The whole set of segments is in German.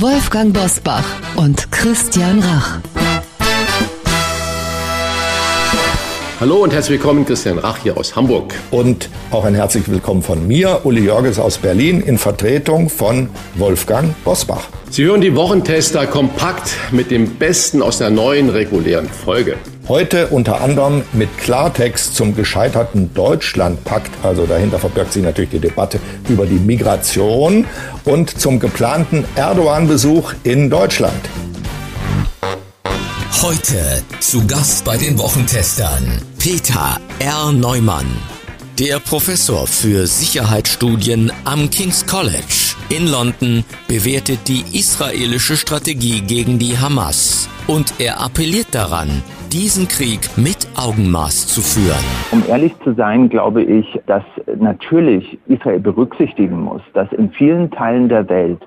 Wolfgang Bosbach und Christian Rach. Hallo und herzlich willkommen, Christian Rach hier aus Hamburg. Und auch ein herzlich willkommen von mir, Uli Jörges aus Berlin, in Vertretung von Wolfgang Bosbach. Sie hören die Wochentester kompakt mit dem Besten aus der neuen regulären Folge. Heute unter anderem mit Klartext zum gescheiterten Deutschlandpakt, also dahinter verbirgt sich natürlich die Debatte über die Migration und zum geplanten Erdogan-Besuch in Deutschland. Heute zu Gast bei den Wochentestern Peter R. Neumann, der Professor für Sicherheitsstudien am King's College in London bewertet die israelische Strategie gegen die Hamas und er appelliert daran, diesen Krieg mit Augenmaß zu führen. Um ehrlich zu sein, glaube ich, dass natürlich Israel berücksichtigen muss, dass in vielen Teilen der Welt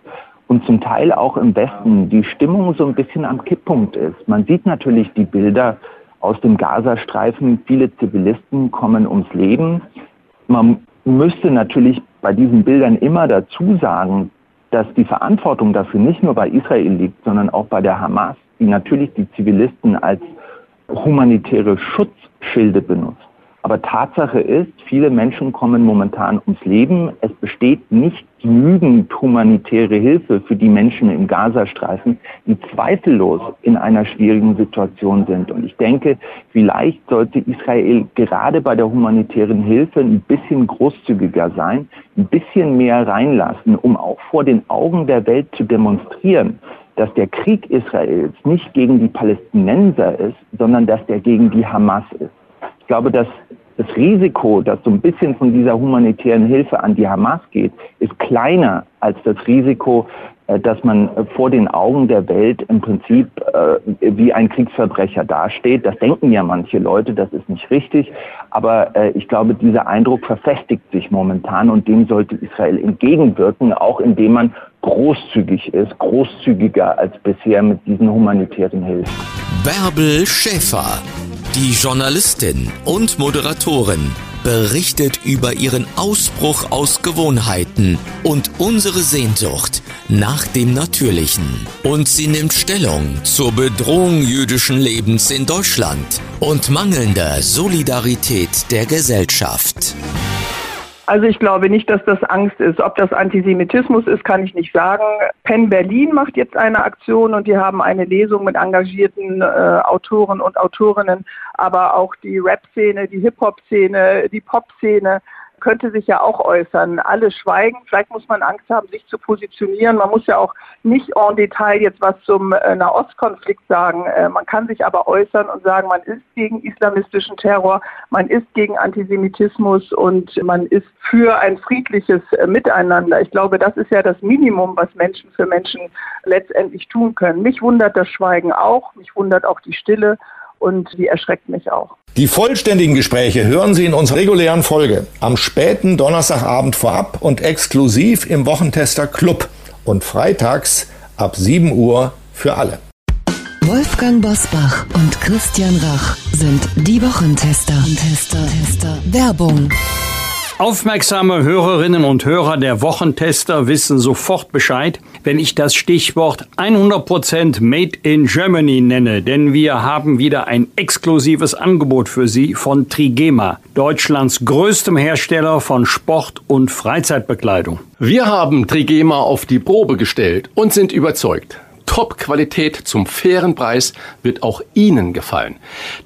und zum Teil auch im Westen die Stimmung so ein bisschen am Kipppunkt ist. Man sieht natürlich die Bilder aus dem Gazastreifen. Viele Zivilisten kommen ums Leben. Man müsste natürlich bei diesen Bildern immer dazu sagen, dass die Verantwortung dafür nicht nur bei Israel liegt, sondern auch bei der Hamas, die natürlich die Zivilisten als humanitäre Schutzschilde benutzt. Aber Tatsache ist, viele Menschen kommen momentan ums Leben. Es besteht nicht genügend humanitäre Hilfe für die Menschen im Gazastreifen, die zweifellos in einer schwierigen Situation sind. Und ich denke, vielleicht sollte Israel gerade bei der humanitären Hilfe ein bisschen großzügiger sein, ein bisschen mehr reinlassen, um auch vor den Augen der Welt zu demonstrieren, dass der Krieg Israels nicht gegen die Palästinenser ist, sondern dass der gegen die Hamas ist. Ich glaube, dass das Risiko, dass so ein bisschen von dieser humanitären Hilfe an die Hamas geht, ist kleiner als das Risiko, äh, dass man vor den Augen der Welt im Prinzip äh, wie ein Kriegsverbrecher dasteht. Das denken ja manche Leute, das ist nicht richtig. Aber äh, ich glaube, dieser Eindruck verfestigt sich momentan und dem sollte Israel entgegenwirken, auch indem man großzügig ist, großzügiger als bisher mit diesen humanitären Hilfen. Bärbel Schäfer, die Journalistin und Moderatorin, berichtet über ihren Ausbruch aus Gewohnheiten und unsere Sehnsucht nach dem Natürlichen. Und sie nimmt Stellung zur Bedrohung jüdischen Lebens in Deutschland und mangelnder Solidarität der Gesellschaft. Also ich glaube nicht, dass das Angst ist. Ob das Antisemitismus ist, kann ich nicht sagen. Penn Berlin macht jetzt eine Aktion und die haben eine Lesung mit engagierten äh, Autoren und Autorinnen, aber auch die Rap-Szene, die Hip-Hop-Szene, die Pop-Szene könnte sich ja auch äußern. Alle schweigen. Vielleicht muss man Angst haben, sich zu positionieren. Man muss ja auch nicht en Detail jetzt was zum äh, Nahostkonflikt sagen. Äh, man kann sich aber äußern und sagen, man ist gegen islamistischen Terror, man ist gegen Antisemitismus und man ist für ein friedliches äh, Miteinander. Ich glaube, das ist ja das Minimum, was Menschen für Menschen letztendlich tun können. Mich wundert das Schweigen auch, mich wundert auch die Stille und die erschreckt mich auch. Die vollständigen Gespräche hören Sie in unserer regulären Folge am späten Donnerstagabend vorab und exklusiv im Wochentester Club und freitags ab 7 Uhr für alle. Wolfgang Bosbach und Christian Rach sind die Wochentester. Tester, Tester. Werbung. Aufmerksame Hörerinnen und Hörer der Wochentester wissen sofort Bescheid. wenn ich das Stichwort 100% Made in Germany nenne, denn wir haben wieder ein exklusives Angebot für Sie von Trigema, Deutschlands größtem Hersteller von Sport- und Freizeitbekleidung. Wir haben Trigema auf die Probe gestellt und sind überzeugt. Top-Qualität zum fairen Preis wird auch Ihnen gefallen.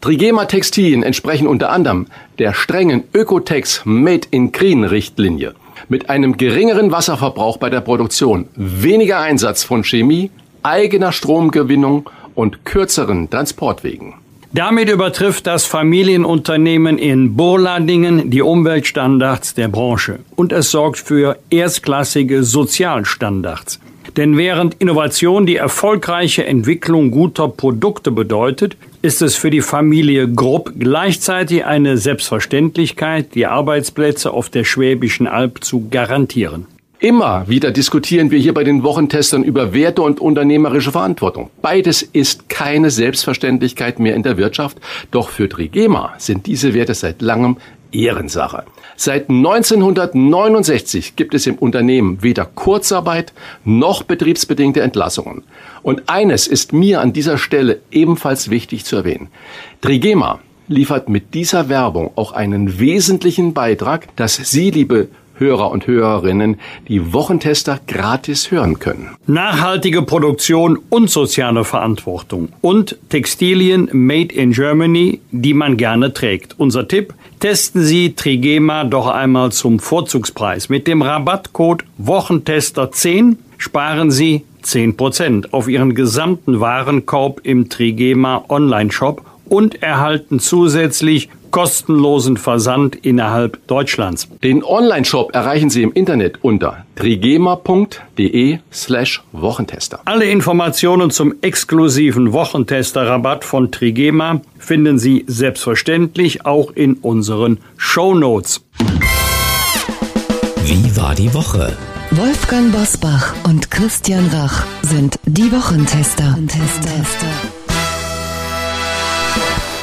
Trigema Textilien entsprechen unter anderem der strengen Ökotex Made in Green Richtlinie. Mit einem geringeren Wasserverbrauch bei der Produktion, weniger Einsatz von Chemie, eigener Stromgewinnung und kürzeren Transportwegen. Damit übertrifft das Familienunternehmen in Burladingen die Umweltstandards der Branche und es sorgt für erstklassige Sozialstandards. Denn während Innovation die erfolgreiche Entwicklung guter Produkte bedeutet, ist es für die Familie Grupp gleichzeitig eine Selbstverständlichkeit, die Arbeitsplätze auf der Schwäbischen Alb zu garantieren. Immer wieder diskutieren wir hier bei den Wochentestern über Werte und unternehmerische Verantwortung. Beides ist keine Selbstverständlichkeit mehr in der Wirtschaft, doch für Trigema sind diese Werte seit langem Ehrensache. Seit 1969 gibt es im Unternehmen weder Kurzarbeit noch betriebsbedingte Entlassungen. Und eines ist mir an dieser Stelle ebenfalls wichtig zu erwähnen. Trigema liefert mit dieser Werbung auch einen wesentlichen Beitrag, dass Sie, liebe Hörer und Hörerinnen die Wochentester gratis hören können. Nachhaltige Produktion und soziale Verantwortung und Textilien made in Germany, die man gerne trägt. Unser Tipp, testen Sie Trigema doch einmal zum Vorzugspreis. Mit dem Rabattcode Wochentester 10 sparen Sie 10% auf Ihren gesamten Warenkorb im Trigema Online-Shop und erhalten zusätzlich kostenlosen Versand innerhalb Deutschlands. Den Online-Shop erreichen Sie im Internet unter trigema.de slash Wochentester. Alle Informationen zum exklusiven Wochentester-Rabatt von Trigema finden Sie selbstverständlich auch in unseren Show Notes. Wie war die Woche? Wolfgang Bosbach und Christian Rach sind die Wochentester.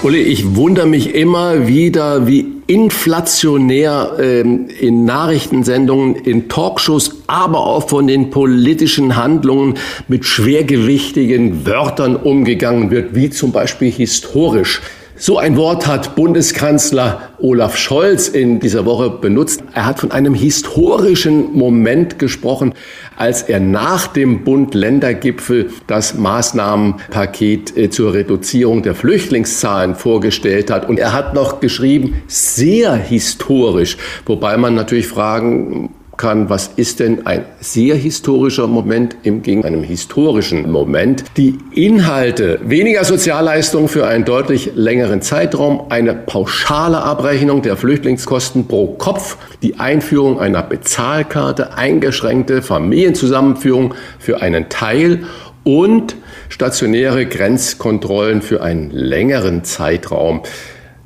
Uli, ich wundere mich immer wieder, wie inflationär ähm, in Nachrichtensendungen, in Talkshows, aber auch von den politischen Handlungen mit schwergewichtigen Wörtern umgegangen wird, wie zum Beispiel historisch. So ein Wort hat Bundeskanzler Olaf Scholz in dieser Woche benutzt. Er hat von einem historischen Moment gesprochen, als er nach dem Bund-Länder-Gipfel das Maßnahmenpaket äh, zur Reduzierung der Flüchtlingszahlen vorgestellt hat. Und er hat noch geschrieben, sehr historisch, wobei man natürlich fragen kann, was ist denn ein sehr historischer Moment im Gegen einem historischen Moment. Die Inhalte, weniger Sozialleistungen für einen deutlich längeren Zeitraum, eine pauschale Abrechnung der Flüchtlingskosten pro Kopf, die Einführung einer Bezahlkarte, eingeschränkte Familienzusammenführung für einen Teil und stationäre Grenzkontrollen für einen längeren Zeitraum.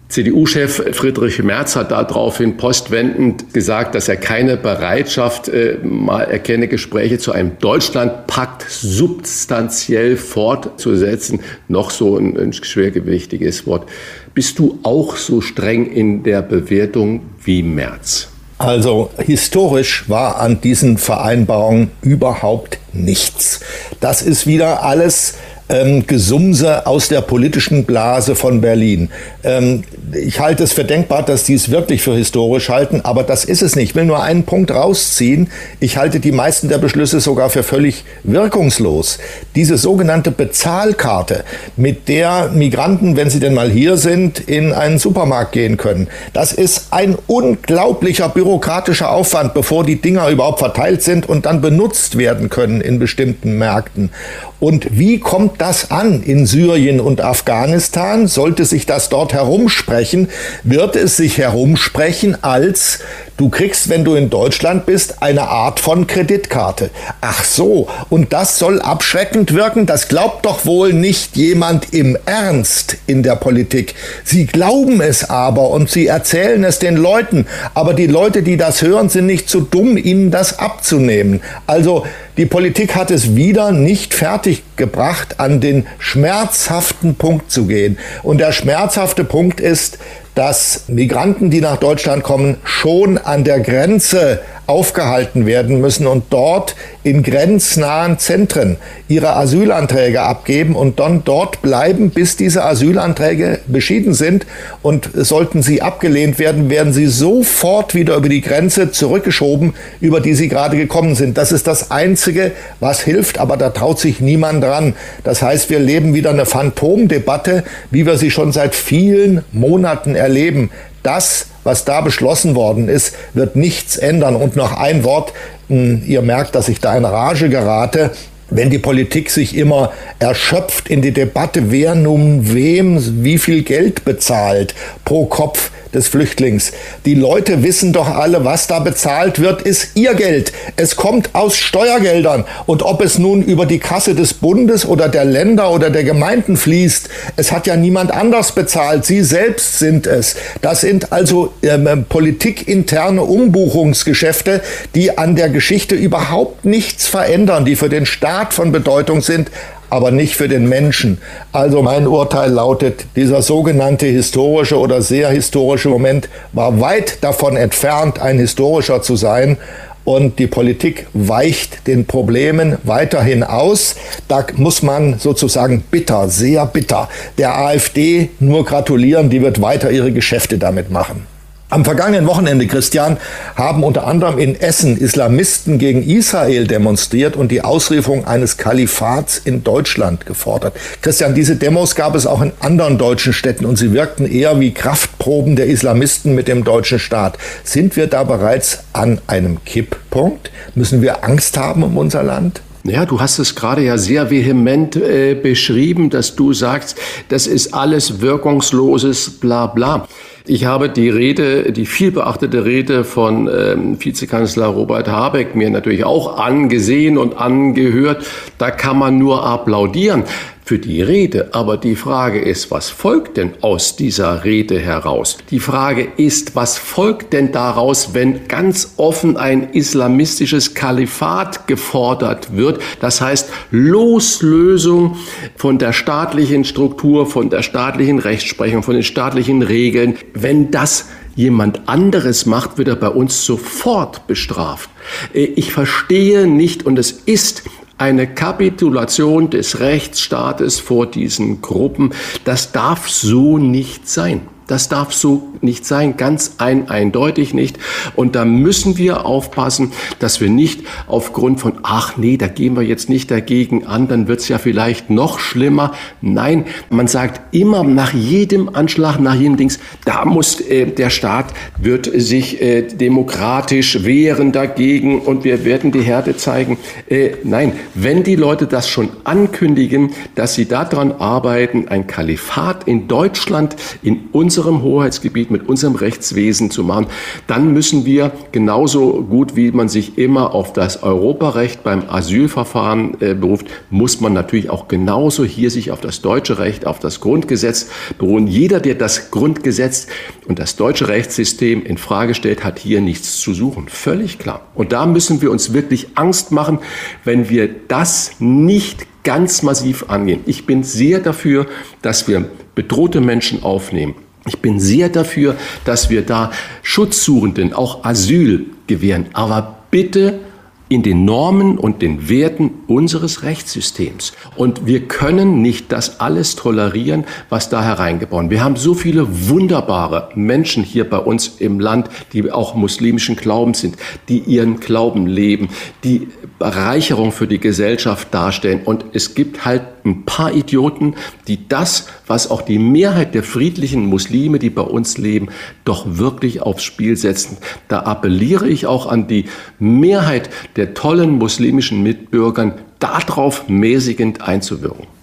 CDU-Chef Friedrich Merz hat daraufhin postwendend gesagt, dass er keine Bereitschaft äh, mal erkenne, Gespräche zu einem Deutschlandpakt substanziell fortzusetzen. Noch so ein, ein schwergewichtiges Wort. Bist du auch so streng in der Bewertung wie Merz? Also historisch war an diesen Vereinbarungen überhaupt nichts. Das ist wieder alles ähm, Gesumse aus der politischen Blase von Berlin. Ähm, ich halte es für denkbar, dass die es wirklich für historisch halten, aber das ist es nicht. Ich will nur einen Punkt rausziehen. Ich halte die meisten der Beschlüsse sogar für völlig wirkungslos. Diese sogenannte Bezahlkarte, mit der Migranten, wenn sie denn mal hier sind, in einen Supermarkt gehen können, das ist ein unglaublicher bürokratischer Aufwand, bevor die Dinger überhaupt verteilt sind und dann benutzt werden können in bestimmten Märkten. Und wie kommt das an in Syrien und Afghanistan? Sollte sich das dort herumsprechen, wird es sich herumsprechen als du kriegst, wenn du in Deutschland bist, eine Art von Kreditkarte. Ach so, und das soll abschreckend wirken? Das glaubt doch wohl nicht jemand im Ernst in der Politik. Sie glauben es aber und sie erzählen es den Leuten, aber die Leute, die das hören, sind nicht zu dumm, ihnen das abzunehmen. Also die Politik hat es wieder nicht fertig gebracht, an den schmerzhaften Punkt zu gehen. Und der schmerzhafte Punkt ist, dass Migranten, die nach Deutschland kommen, schon an der Grenze aufgehalten werden müssen und dort in grenznahen Zentren ihre Asylanträge abgeben und dann dort bleiben, bis diese Asylanträge beschieden sind. Und sollten sie abgelehnt werden, werden sie sofort wieder über die Grenze zurückgeschoben, über die sie gerade gekommen sind. Das ist das Einzige, was hilft, aber da traut sich niemand dran. Das heißt, wir leben wieder eine Phantomdebatte, wie wir sie schon seit vielen Monaten erleben. Das, was da beschlossen worden ist, wird nichts ändern. Und noch ein Wort, hm, ihr merkt, dass ich da in Rage gerate wenn die Politik sich immer erschöpft in die Debatte, wer nun wem wie viel Geld bezahlt pro Kopf, des Flüchtlings. Die Leute wissen doch alle, was da bezahlt wird, ist ihr Geld. Es kommt aus Steuergeldern. Und ob es nun über die Kasse des Bundes oder der Länder oder der Gemeinden fließt, es hat ja niemand anders bezahlt. Sie selbst sind es. Das sind also ähm, politikinterne Umbuchungsgeschäfte, die an der Geschichte überhaupt nichts verändern, die für den Staat von Bedeutung sind, aber nicht für den Menschen. Also mein Urteil lautet, dieser sogenannte historische oder sehr historische Moment war weit davon entfernt, ein historischer zu sein. Und die Politik weicht den Problemen weiterhin aus. Da muss man sozusagen bitter, sehr bitter der AfD nur gratulieren. Die wird weiter ihre Geschäfte damit machen. Am vergangenen Wochenende, Christian, haben unter anderem in Essen Islamisten gegen Israel demonstriert und die Ausrufung eines Kalifats in Deutschland gefordert. Christian, diese Demos gab es auch in anderen deutschen Städten und sie wirkten eher wie Kraftproben der Islamisten mit dem deutschen Staat. Sind wir da bereits an einem Kipppunkt? Müssen wir Angst haben um unser Land? Ja, du hast es gerade ja sehr vehement äh, beschrieben, dass du sagst, das ist alles wirkungsloses Bla bla. Ich habe die Rede, die vielbeachtete Rede von ähm, Vizekanzler Robert Habeck mir natürlich auch angesehen und angehört. Da kann man nur applaudieren für die Rede. Aber die Frage ist, was folgt denn aus dieser Rede heraus? Die Frage ist, was folgt denn daraus, wenn ganz offen ein islamistisches Kalifat gefordert wird? Das heißt, Loslösung von der staatlichen Struktur, von der staatlichen Rechtsprechung, von den staatlichen Regeln. Wenn das jemand anderes macht, wird er bei uns sofort bestraft. Äh, ich verstehe nicht, und es ist eine Kapitulation des Rechtsstaates vor diesen Gruppen. Das darf so nicht sein. Das darf so nicht sein, ganz ein, eindeutig nicht. Und da müssen wir aufpassen, dass wir nicht aufgrund von, ach nee, da gehen wir jetzt nicht dagegen an, dann wird's ja vielleicht noch schlimmer. Nein, man sagt immer nach jedem Anschlag, nach jedem Dings, da muss äh, der Staat wird sich äh, demokratisch wehren dagegen und wir werden die Härte zeigen. Äh, nein, wenn die Leute das schon ankündigen, dass sie daran arbeiten, ein Kalifat in Deutschland, in uns unserem Hoheitsgebiet, mit unserem Rechtswesen zu machen, dann müssen wir genauso gut, wie man sich immer auf das Europarecht beim Asylverfahren äh, beruft, muss man natürlich auch genauso hier sich auf das deutsche Recht, auf das Grundgesetz beruhen. Jeder, der das Grundgesetz und das deutsche Rechtssystem in Frage stellt, hat hier nichts zu suchen. Völlig klar. Und da müssen wir uns wirklich Angst machen, wenn wir das nicht ganz massiv angehen. Ich bin sehr dafür, dass wir bedrohte Menschen aufnehmen. Ich bin sehr dafür, dass wir da Schutzsuchenden auch Asyl gewähren. Aber bitte in den Normen und den Werten unseres Rechtssystems. Und wir können nicht das alles tolerieren, was da hereingebaut. Wir haben so viele wunderbare Menschen hier bei uns im Land, die auch muslimischen Glaubens sind, die ihren Glauben leben, die Bereicherung für die Gesellschaft darstellen. Und es gibt halt ein paar Idioten, die das, was auch die Mehrheit der friedlichen Muslime, die bei uns leben, doch wirklich aufs Spiel setzen. Da appelliere ich auch an die Mehrheit der tollen muslimischen Mitbürgern, darauf mäßigend einzuwirken.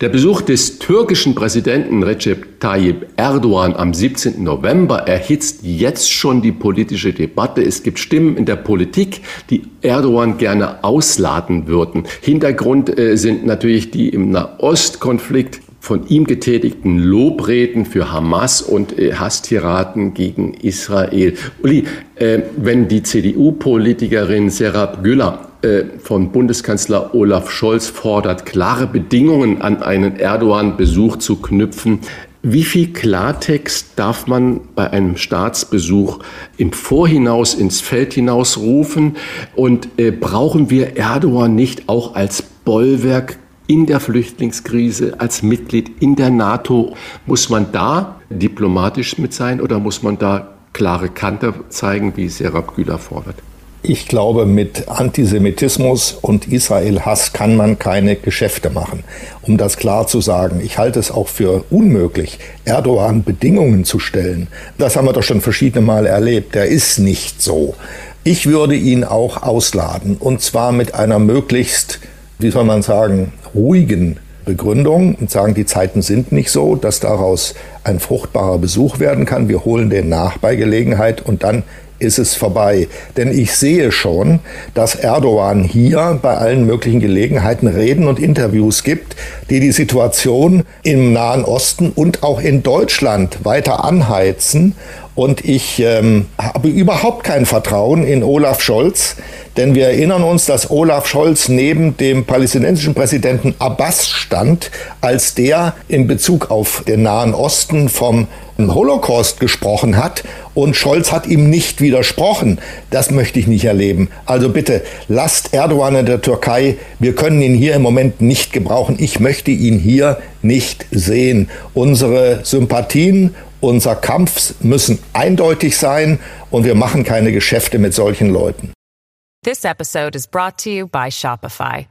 Der Besuch des türkischen Präsidenten Recep Tayyip Erdogan am 17. November erhitzt jetzt schon die politische Debatte. Es gibt Stimmen in der Politik, die Erdogan gerne ausladen würden. Hintergrund äh, sind natürlich die im Nahostkonflikt von ihm getätigten Lobreden für Hamas und äh, Hasstiraden gegen Israel. Uli, äh, wenn die CDU-Politikerin Serap Güller äh, von Bundeskanzler Olaf Scholz fordert, klare Bedingungen an einen Erdogan-Besuch zu knüpfen. Wie viel Klartext darf man bei einem Staatsbesuch im Vorhinaus ins Feld hinaus rufen? Und äh, brauchen wir Erdogan nicht auch als Bollwerk in der Flüchtlingskrise, als Mitglied in der NATO? Muss man da diplomatisch mit sein oder muss man da klare Kante zeigen, wie Serap Güler fordert? Ich glaube, mit Antisemitismus und Israel-Hass kann man keine Geschäfte machen. Um das klar zu sagen, ich halte es auch für unmöglich, Erdogan Bedingungen zu stellen. Das haben wir doch schon verschiedene Male erlebt. Der ist nicht so. Ich würde ihn auch ausladen und zwar mit einer möglichst, wie soll man sagen, ruhigen Begründung und sagen, die Zeiten sind nicht so, dass daraus ein fruchtbarer Besuch werden kann. Wir holen den nach bei Gelegenheit und dann ist es vorbei. Denn ich sehe schon, dass Erdogan hier bei allen möglichen Gelegenheiten Reden und Interviews gibt, die die Situation im Nahen Osten und auch in Deutschland weiter anheizen. Und ich ähm, habe überhaupt kein Vertrauen in Olaf Scholz, denn wir erinnern uns, dass Olaf Scholz neben dem palästinensischen Präsidenten Abbas stand, als der in Bezug auf den Nahen Osten vom Holocaust gesprochen hat und Scholz hat ihm nicht widersprochen. Das möchte ich nicht erleben. Also bitte lasst Erdogan in der Türkei. Wir können ihn hier im Moment nicht gebrauchen. Ich möchte ihn hier nicht sehen. Unsere Sympathien, unser Kampf müssen eindeutig sein und wir machen keine Geschäfte mit solchen Leuten. This episode is brought to you by Shopify.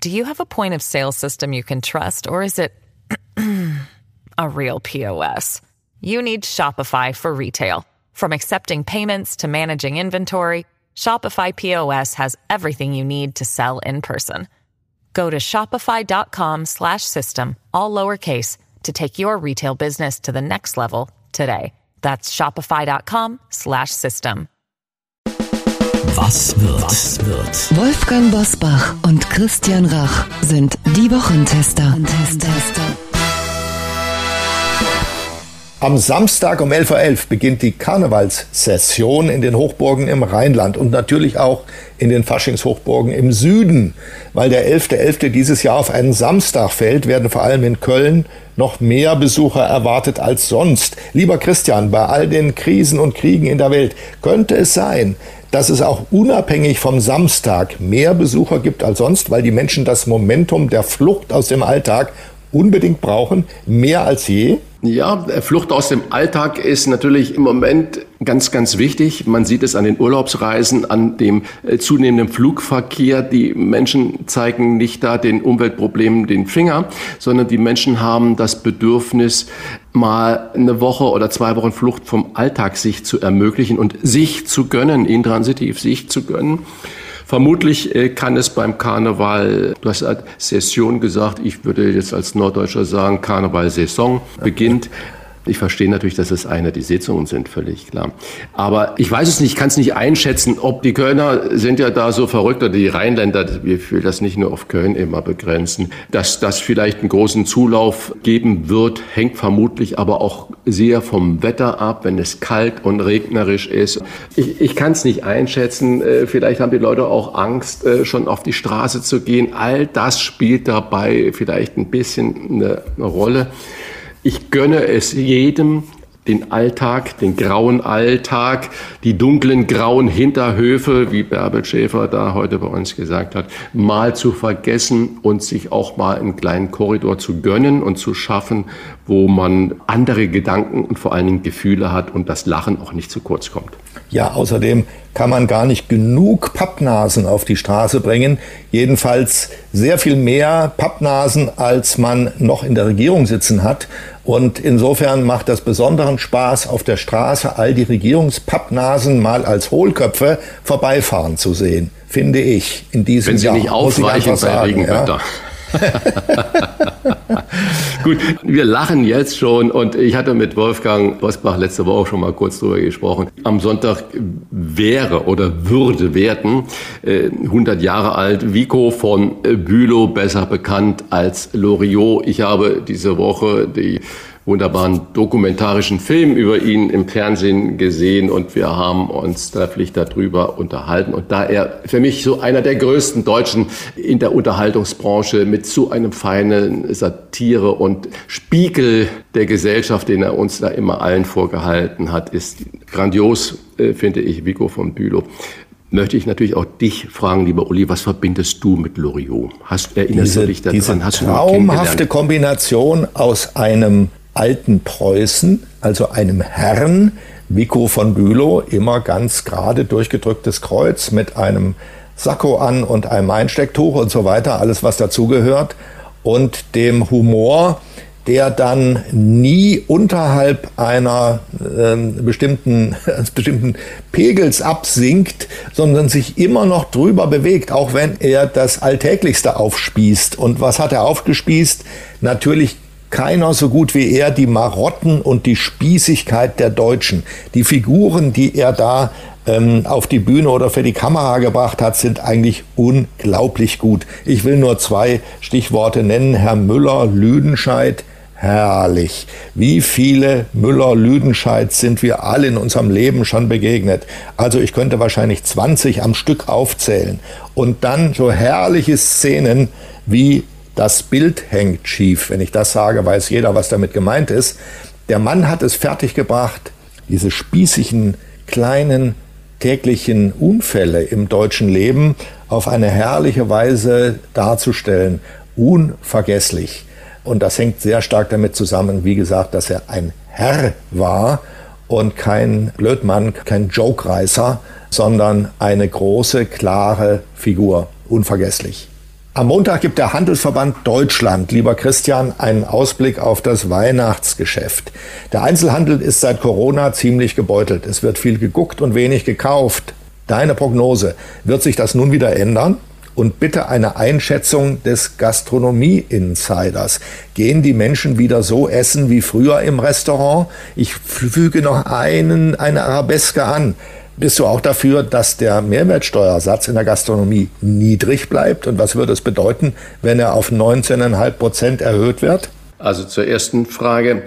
Do you have a point of sale system you can trust, or is it a real POS? You need Shopify for retail. From accepting payments to managing inventory, Shopify POS has everything you need to sell in person. Go to shopify.com/system all lowercase to take your retail business to the next level today. That's shopify.com slash system. Was wird? Was wird? Wolfgang Bosbach und Christian Rach sind die Wochentester. Am Samstag um 11.11 Uhr beginnt die Karnevalssession in den Hochburgen im Rheinland und natürlich auch in den Faschingshochburgen im Süden. Weil der 11.11. .11. dieses Jahr auf einen Samstag fällt, werden vor allem in Köln noch mehr Besucher erwartet als sonst. Lieber Christian, bei all den Krisen und Kriegen in der Welt könnte es sein, dass es auch unabhängig vom Samstag mehr Besucher gibt als sonst, weil die Menschen das Momentum der Flucht aus dem Alltag unbedingt brauchen, mehr als je? Ja, Flucht aus dem Alltag ist natürlich im Moment ganz, ganz wichtig. Man sieht es an den Urlaubsreisen, an dem äh, zunehmenden Flugverkehr. Die Menschen zeigen nicht da den Umweltproblemen den Finger, sondern die Menschen haben das Bedürfnis, mal eine Woche oder zwei Wochen Flucht vom Alltag sich zu ermöglichen und sich zu gönnen, intransitiv sich zu gönnen. Vermutlich äh, kann es beim Karneval, du hast Session gesagt, ich würde jetzt als Norddeutscher sagen, Karneval-Saison beginnt. Ich verstehe natürlich, dass es eine die Sitzungen sind, völlig klar. Aber ich weiß es nicht, ich kann es nicht einschätzen, ob die Kölner sind ja da so verrückt oder die Rheinländer, wir will das nicht nur auf Köln immer begrenzen, dass das vielleicht einen großen Zulauf geben wird, hängt vermutlich aber auch sehr vom Wetter ab, wenn es kalt und regnerisch ist. Ich, ich kann es nicht einschätzen. Äh, vielleicht haben die Leute auch Angst, äh, schon auf die Straße zu gehen. All das spielt dabei vielleicht ein bisschen eine, eine Rolle. Ich gönne es jedem, den Alltag, den grauen Alltag, die dunklen grauen Hinterhöfe, wie Bärbel Schäfer da heute bei uns gesagt hat, mal zu vergessen und sich auch mal einen kleinen Korridor zu gönnen und zu schaffen, wo man andere Gedanken und vor allen Dingen Gefühle hat und das Lachen auch nicht zu kurz kommt. Ja, außerdem kann man gar nicht genug Pappnasen auf die Straße bringen. Jedenfalls sehr viel mehr Pappnasen, als man noch in der Regierung sitzen hat. Und insofern macht das besonderen Spaß, auf der Straße all die Regierungspappnasen mal als Hohlköpfe vorbeifahren zu sehen, finde ich. In diesem Wenn sie Jahr, nicht aufweichen bei sagen, Regenwetter. Ja? Gut, wir lachen jetzt schon und ich hatte mit Wolfgang Bosbach letzte Woche schon mal kurz drüber gesprochen. Am Sonntag wäre oder würde werden 100 äh, Jahre alt Vico von Bülow, besser bekannt als Loriot. Ich habe diese Woche die wunderbaren dokumentarischen Film über ihn im Fernsehen gesehen und wir haben uns trefflich darüber unterhalten. Und da er für mich so einer der größten Deutschen in der Unterhaltungsbranche mit so einem feinen Satire und Spiegel der Gesellschaft, den er uns da immer allen vorgehalten hat, ist grandios, äh, finde ich, Vico von Bülow möchte ich natürlich auch dich fragen, lieber Uli, was verbindest du mit Loriot? Hast, erinnerst diese, du dich daran? Diese Hast traumhafte Kombination aus einem alten Preußen, also einem Herrn, Vico von Bülow, immer ganz gerade durchgedrücktes Kreuz mit einem Sakko an und einem Einstecktuch und so weiter, alles was dazugehört, und dem Humor, der dann nie unterhalb einer äh, bestimmten, eines bestimmten Pegels absinkt, sondern sich immer noch drüber bewegt, auch wenn er das Alltäglichste aufspießt. Und was hat er aufgespießt? Natürlich keiner so gut wie er die Marotten und die Spießigkeit der Deutschen. Die Figuren, die er da ähm, auf die Bühne oder für die Kamera gebracht hat, sind eigentlich unglaublich gut. Ich will nur zwei Stichworte nennen. Herr Müller, Lüdenscheid, herrlich. Wie viele Müller-Lüdenscheids sind wir alle in unserem Leben schon begegnet? Also ich könnte wahrscheinlich 20 am Stück aufzählen. Und dann so herrliche Szenen wie das Bild hängt schief. Wenn ich das sage, weiß jeder, was damit gemeint ist. Der Mann hat es fertiggebracht, diese spießigen, kleinen, täglichen Unfälle im deutschen Leben auf eine herrliche Weise darzustellen. Unvergesslich. Und das hängt sehr stark damit zusammen, wie gesagt, dass er ein Herr war und kein Blödmann, kein Jokereißer, sondern eine große, klare Figur. Unvergesslich. Am Montag gibt der Handelsverband Deutschland, lieber Christian, einen Ausblick auf das Weihnachtsgeschäft. Der Einzelhandel ist seit Corona ziemlich gebeutelt. Es wird viel geguckt und wenig gekauft. Deine Prognose, wird sich das nun wieder ändern? Und bitte eine Einschätzung des Gastronomie-Insiders. Gehen die Menschen wieder so essen wie früher im Restaurant? Ich füge noch einen, eine Arabeske an. Bist du auch dafür, dass der Mehrwertsteuersatz in der Gastronomie niedrig bleibt? Und was würde es bedeuten, wenn er auf 19,5 Prozent erhöht wird? Also zur ersten Frage.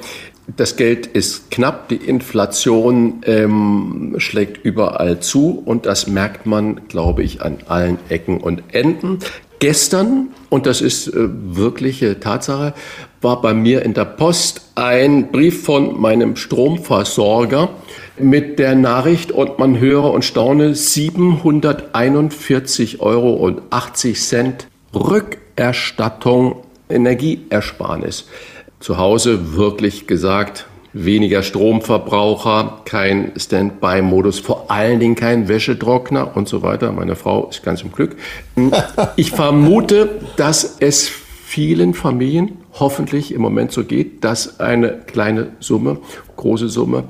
Das Geld ist knapp, die Inflation ähm, schlägt überall zu und das merkt man, glaube ich, an allen Ecken und Enden. Gestern, und das ist äh, wirkliche Tatsache, war bei mir in der Post ein Brief von meinem Stromversorger mit der Nachricht und man höre und staune 741 Euro und 80 Cent Rückerstattung Energieersparnis. Zu Hause wirklich gesagt, weniger Stromverbraucher, kein Standby-Modus, vor allen Dingen kein Wäschetrockner und so weiter. Meine Frau ist ganz im Glück. Ich vermute, dass es vielen Familien hoffentlich im Moment so geht, dass eine kleine Summe, große Summe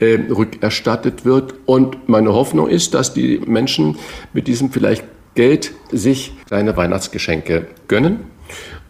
äh, rückerstattet wird. Und meine Hoffnung ist, dass die Menschen mit diesem vielleicht Geld sich kleine Weihnachtsgeschenke gönnen.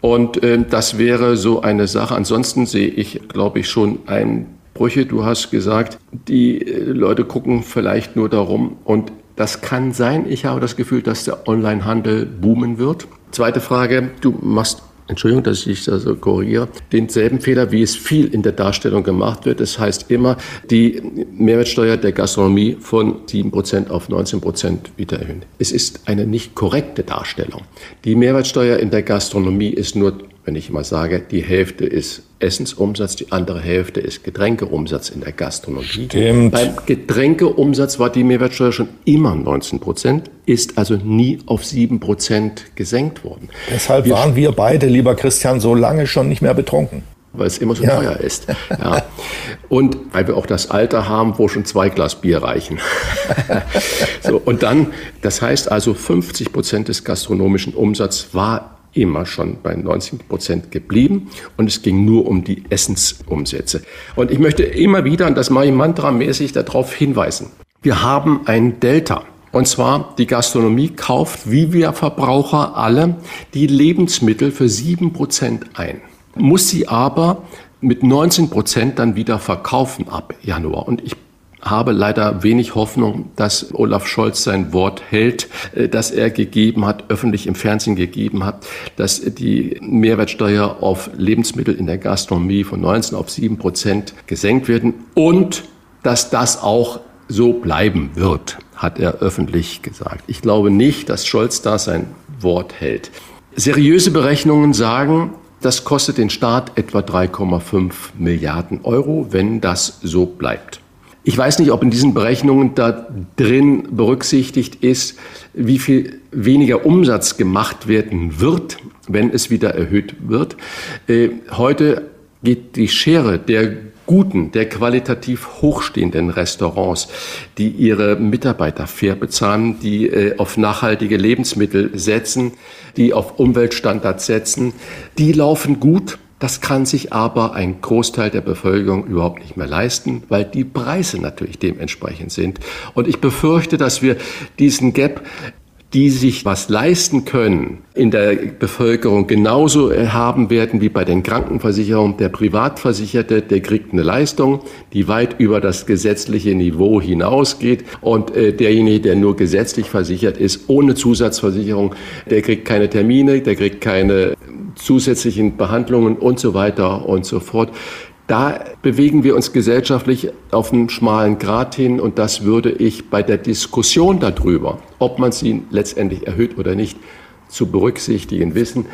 Und äh, das wäre so eine Sache. Ansonsten sehe ich, glaube ich, schon ein Brüche. Du hast gesagt, die äh, Leute gucken vielleicht nur darum. Und das kann sein. Ich habe das Gefühl, dass der Onlinehandel boomen wird. Zweite Frage. Du machst Entschuldigung, dass ich das so korrigiere, denselben Fehler, wie es viel in der Darstellung gemacht wird. Das heißt immer, die Mehrwertsteuer der Gastronomie von 7% auf 19% wieder erhöhen. Es ist eine nicht korrekte Darstellung. Die Mehrwertsteuer in der Gastronomie ist nur wenn ich mal sage, die Hälfte ist Essensumsatz, die andere Hälfte ist Getränkeumsatz in der Gastronomie. Stimmt. Beim Getränkeumsatz war die Mehrwertsteuer schon immer 19 Prozent, ist also nie auf 7 Prozent gesenkt worden. Deshalb wir waren wir beide, lieber Christian, so lange schon nicht mehr betrunken weil es immer so ja. teuer ist. Ja. Und weil wir auch das Alter haben, wo schon zwei Glas Bier reichen. so, und dann, das heißt also 50 Prozent des gastronomischen Umsatzes war immer schon bei 90 Prozent geblieben und es ging nur um die Essensumsätze. Und ich möchte immer wieder, und das mache ich mantramäßig, darauf hinweisen. Wir haben ein Delta. Und zwar die Gastronomie kauft, wie wir Verbraucher alle, die Lebensmittel für sieben Prozent ein. Muss sie aber mit 19 Prozent dann wieder verkaufen ab Januar. Und ich habe leider wenig Hoffnung, dass Olaf Scholz sein Wort hält, äh, das er gegeben hat, öffentlich im Fernsehen gegeben hat, dass die Mehrwertsteuer auf Lebensmittel in der Gastronomie von 19 auf 7 Prozent gesenkt werden und dass das auch so bleiben wird, hat er öffentlich gesagt. Ich glaube nicht, dass Scholz da sein Wort hält. Seriöse Berechnungen sagen, das kostet den Staat etwa 3,5 Milliarden Euro, wenn das so bleibt. Ich weiß nicht, ob in diesen Berechnungen da drin berücksichtigt ist, wie viel weniger Umsatz gemacht werden wird, wenn es wieder erhöht wird. Äh, heute geht die Schere der guten, der qualitativ hochstehenden Restaurants, die ihre Mitarbeiter fair bezahlen, die äh, auf nachhaltige Lebensmittel setzen, die auf Umweltstandards setzen, die laufen gut. Das kann sich aber ein Großteil der Bevölkerung überhaupt nicht mehr leisten, weil die Preise natürlich dementsprechend sind. Und ich befürchte, dass wir diesen Gap die sich was leisten können, in der Bevölkerung genauso haben werden wie bei den Krankenversicherungen. Der Privatversicherte, der kriegt eine Leistung, die weit über das gesetzliche Niveau hinausgeht. Und äh, derjenige, der nur gesetzlich versichert ist, ohne Zusatzversicherung, der kriegt keine Termine, der kriegt keine zusätzlichen Behandlungen und so weiter und so fort. Da bewegen wir uns gesellschaftlich auf einen schmalen Grat hin und das würde ich bei der Diskussion darüber, ob man sie letztendlich erhöht oder nicht, zu berücksichtigen wissen.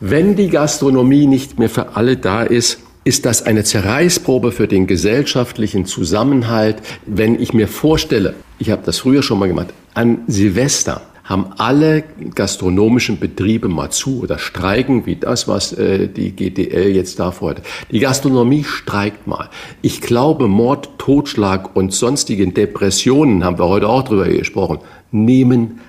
Wenn die Gastronomie nicht mehr für alle da ist, ist das eine Zerreißprobe für den gesellschaftlichen Zusammenhalt. Wenn ich mir vorstelle, ich habe das früher schon mal gemacht, an Silvester, haben alle gastronomischen Betriebe mal zu oder streiken, wie das, was äh, die GDL jetzt da fordert. Die Gastronomie streikt mal. Ich glaube, Mord, Totschlag und sonstigen Depressionen, haben wir heute auch drüber gesprochen, nehmen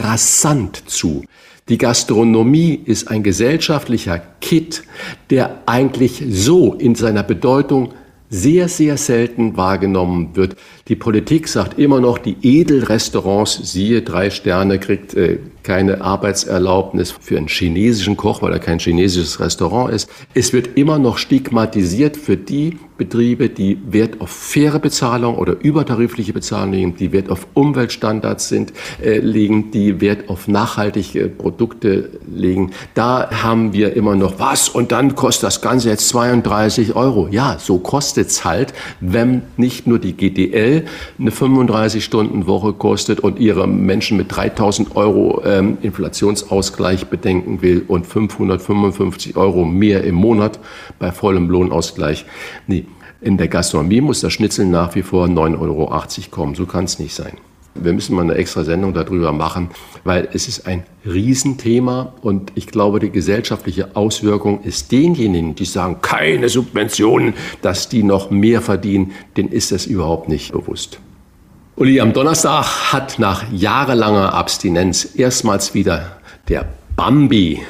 rasant zu. Die Gastronomie ist ein gesellschaftlicher Kit, der eigentlich so in seiner Bedeutung sehr, sehr selten wahrgenommen wird. Die Politik sagt immer noch, die Edelrestaurants, siehe drei Sterne, kriegt äh, keine Arbeitserlaubnis für einen chinesischen Koch, weil er kein chinesisches Restaurant ist. Es wird immer noch stigmatisiert für die Betriebe, die Wert auf faire Bezahlung oder übertarifliche Bezahlung legen, die Wert auf Umweltstandards sind, äh, legen, die Wert auf nachhaltige Produkte legen. Da haben wir immer noch was und dann kostet das Ganze jetzt 32 Euro. Ja, so kostet es halt, wenn nicht nur die GDL eine 35-Stunden-Woche kostet und ihre Menschen mit 3000 Euro äh, ähm, Inflationsausgleich bedenken will und 555 Euro mehr im Monat bei vollem Lohnausgleich. Nee, in der Gastronomie muss das Schnitzel nach wie vor 9,80 Euro kommen. So kann es nicht sein. Wir müssen mal eine extra Sendung darüber machen, weil es ist ein Riesenthema und ich glaube, die gesellschaftliche Auswirkung ist denjenigen, die sagen, keine Subventionen, dass die noch mehr verdienen, denen ist das überhaupt nicht bewusst. Uli, am Donnerstag hat nach jahrelanger Abstinenz erstmals wieder der Bambi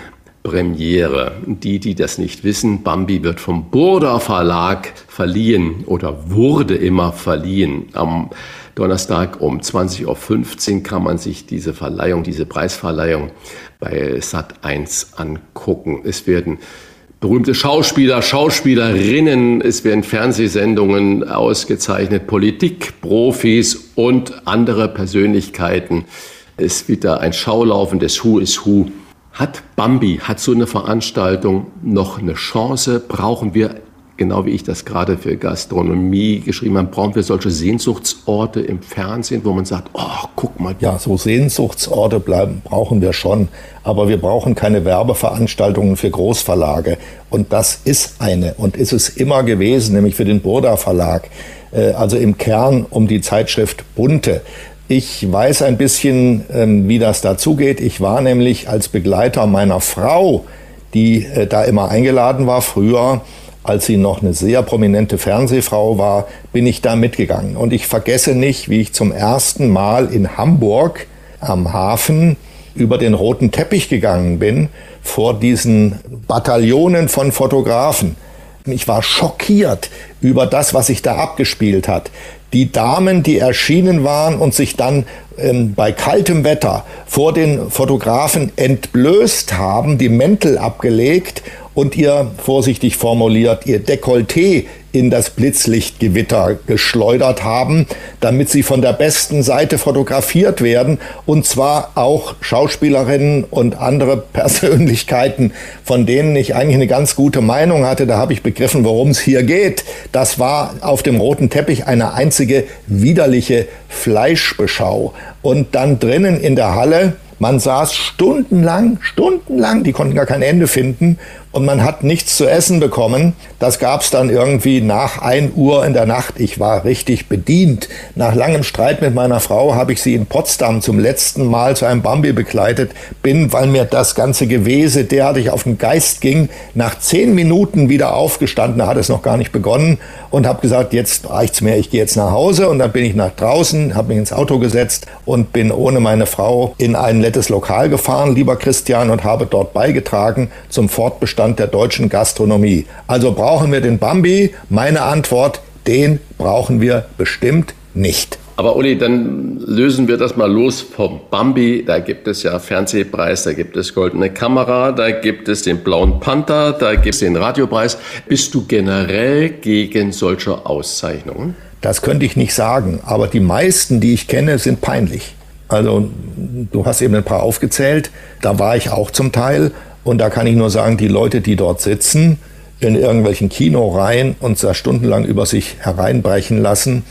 Premiere. Die, die das nicht wissen, Bambi wird vom Burda Verlag verliehen oder wurde immer verliehen. Am Donnerstag um 20.15 Uhr kann man sich diese Verleihung, diese Preisverleihung bei Sat1 angucken. Es werden berühmte Schauspieler, Schauspielerinnen, es werden Fernsehsendungen ausgezeichnet, Politikprofis und andere Persönlichkeiten. Es ist wieder ein Schaulaufen des Who is Who. Hat Bambi, hat so eine Veranstaltung noch eine Chance? Brauchen wir genau wie ich das gerade für Gastronomie geschrieben habe, brauchen wir solche Sehnsuchtsorte im Fernsehen, wo man sagt, oh, guck mal. Ja, so Sehnsuchtsorte bleiben, brauchen wir schon. Aber wir brauchen keine Werbeveranstaltungen für Großverlage. Und das ist eine und ist es immer gewesen, nämlich für den Burda Verlag. Äh, also im Kern um die Zeitschrift Bunte. Ich weiß ein bisschen, ähm, wie das dazugeht. Ich war nämlich als Begleiter meiner Frau, die äh, da immer eingeladen war, früher als sie noch eine sehr prominente Fernsehfrau war, bin ich da mitgegangen. Und ich vergesse nicht, wie ich zum ersten Mal in Hamburg am Hafen über den roten Teppich gegangen bin vor diesen Bataillonen von Fotografen. Ich war schockiert über das, was sich da abgespielt hat. Die Damen, die erschienen waren und sich dann ähm, bei kaltem Wetter vor den Fotografen entblößt haben, die Mäntel abgelegt und ihr, vorsichtig formuliert, ihr Dekolleté in das Blitzlichtgewitter geschleudert haben, damit sie von der besten Seite fotografiert werden und zwar auch Schauspielerinnen und andere Persönlichkeiten, von denen ich eigentlich eine ganz gute Meinung hatte. Da habe ich begriffen, worum es hier geht. Das war auf dem roten Teppich eine einzige widerliche Fleischbeschau. Und dann drinnen in der Halle man saß stundenlang, stundenlang, die konnten gar kein Ende finden und man hat nichts zu essen bekommen. Das gab es dann irgendwie nach 1 Uhr in der Nacht. Ich war richtig bedient. Nach langem Streit mit meiner Frau habe ich sie in Potsdam zum letzten Mal zu einem Bambi begleitet. Bin, weil mir das ganze Gewese derartig auf den Geist ging, nach zehn Minuten wieder aufgestanden, da hat es noch gar nicht begonnen und habe gesagt, jetzt reicht's mir, ich gehe jetzt nach Hause und dann bin ich nach draußen, habe mich ins Auto gesetzt und bin ohne meine Frau in ein nettes Lokal gefahren, lieber Christian, und habe dort beigetragen zum Fortbestand Zustand der deutschen Gastronomie. Also brauchen wir den Bambi? Meine Antwort, den brauchen wir bestimmt nicht. Aber Uli, dann lösen wir das mal los vom Bambi. Da gibt es ja Fernsehpreis, da gibt es Goldene Kamera, da gibt es den Blauen Panther, da gibt es den Radiopreis. Bist du generell gegen solche Auszeichnungen? Das könnte ich nicht sagen, aber die meisten, die ich kenne, sind peinlich. Also du hast eben ein paar aufgezählt, da war ich auch zum Teil. Und da kann ich nur sagen, die Leute, die dort sitzen, in irgendwelchen Kinoreihen und da stundenlang über sich hereinbrechen lassen,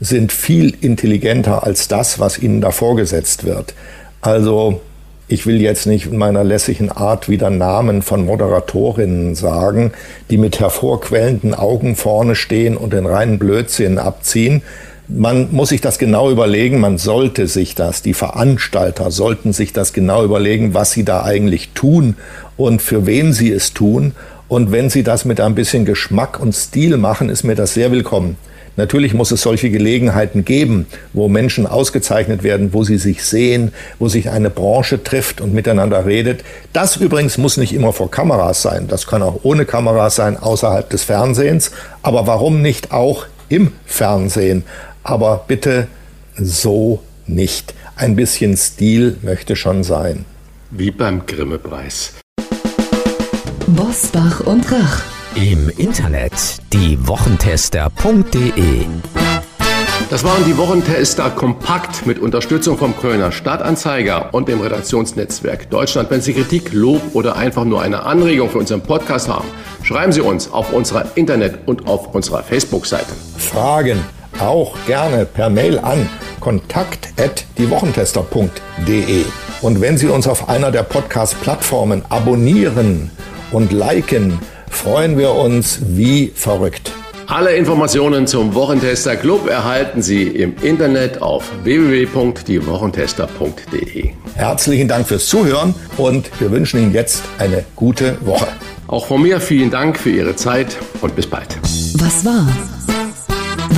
sind viel intelligenter als das, was ihnen da vorgesetzt wird. Also ich will jetzt nicht in meiner lässigen Art wieder Namen von Moderatorinnen sagen, die mit hervorquellenden Augen vorne stehen und den reinen Blödsinn abziehen. Man muss sich das genau überlegen, man sollte sich das, die Veranstalter sollten sich das genau überlegen, was sie da eigentlich tun und für wen sie es tun. Und wenn sie das mit ein bisschen Geschmack und Stil machen, ist mir das sehr willkommen. Natürlich muss es solche Gelegenheiten geben, wo Menschen ausgezeichnet werden, wo sie sich sehen, wo sich eine Branche trifft und miteinander redet. Das übrigens muss nicht immer vor Kameras sein. Das kann auch ohne Kameras sein, außerhalb des Fernsehens. Aber warum nicht auch im Fernsehen? Aber bitte so nicht. Ein bisschen Stil möchte schon sein. Wie beim Grimme-Preis. Bosbach und Rach. Im Internet diewochentester.de das waren die Wochentester kompakt mit Unterstützung vom Kölner Stadtanzeiger und dem Redaktionsnetzwerk Deutschland. Wenn Sie Kritik, Lob oder einfach nur eine Anregung für unseren Podcast haben, schreiben Sie uns auf unserer Internet- und auf unserer Facebook-Seite. Fragen auch gerne per Mail an kontakt@diewochentester.de. Und wenn Sie uns auf einer der Podcast-Plattformen abonnieren und liken, freuen wir uns wie verrückt. Alle Informationen zum Wochentester Club erhalten Sie im Internet auf www.diewochentester.de. Herzlichen Dank fürs Zuhören und wir wünschen Ihnen jetzt eine gute Woche. Auch von mir vielen Dank für Ihre Zeit und bis bald. Was war?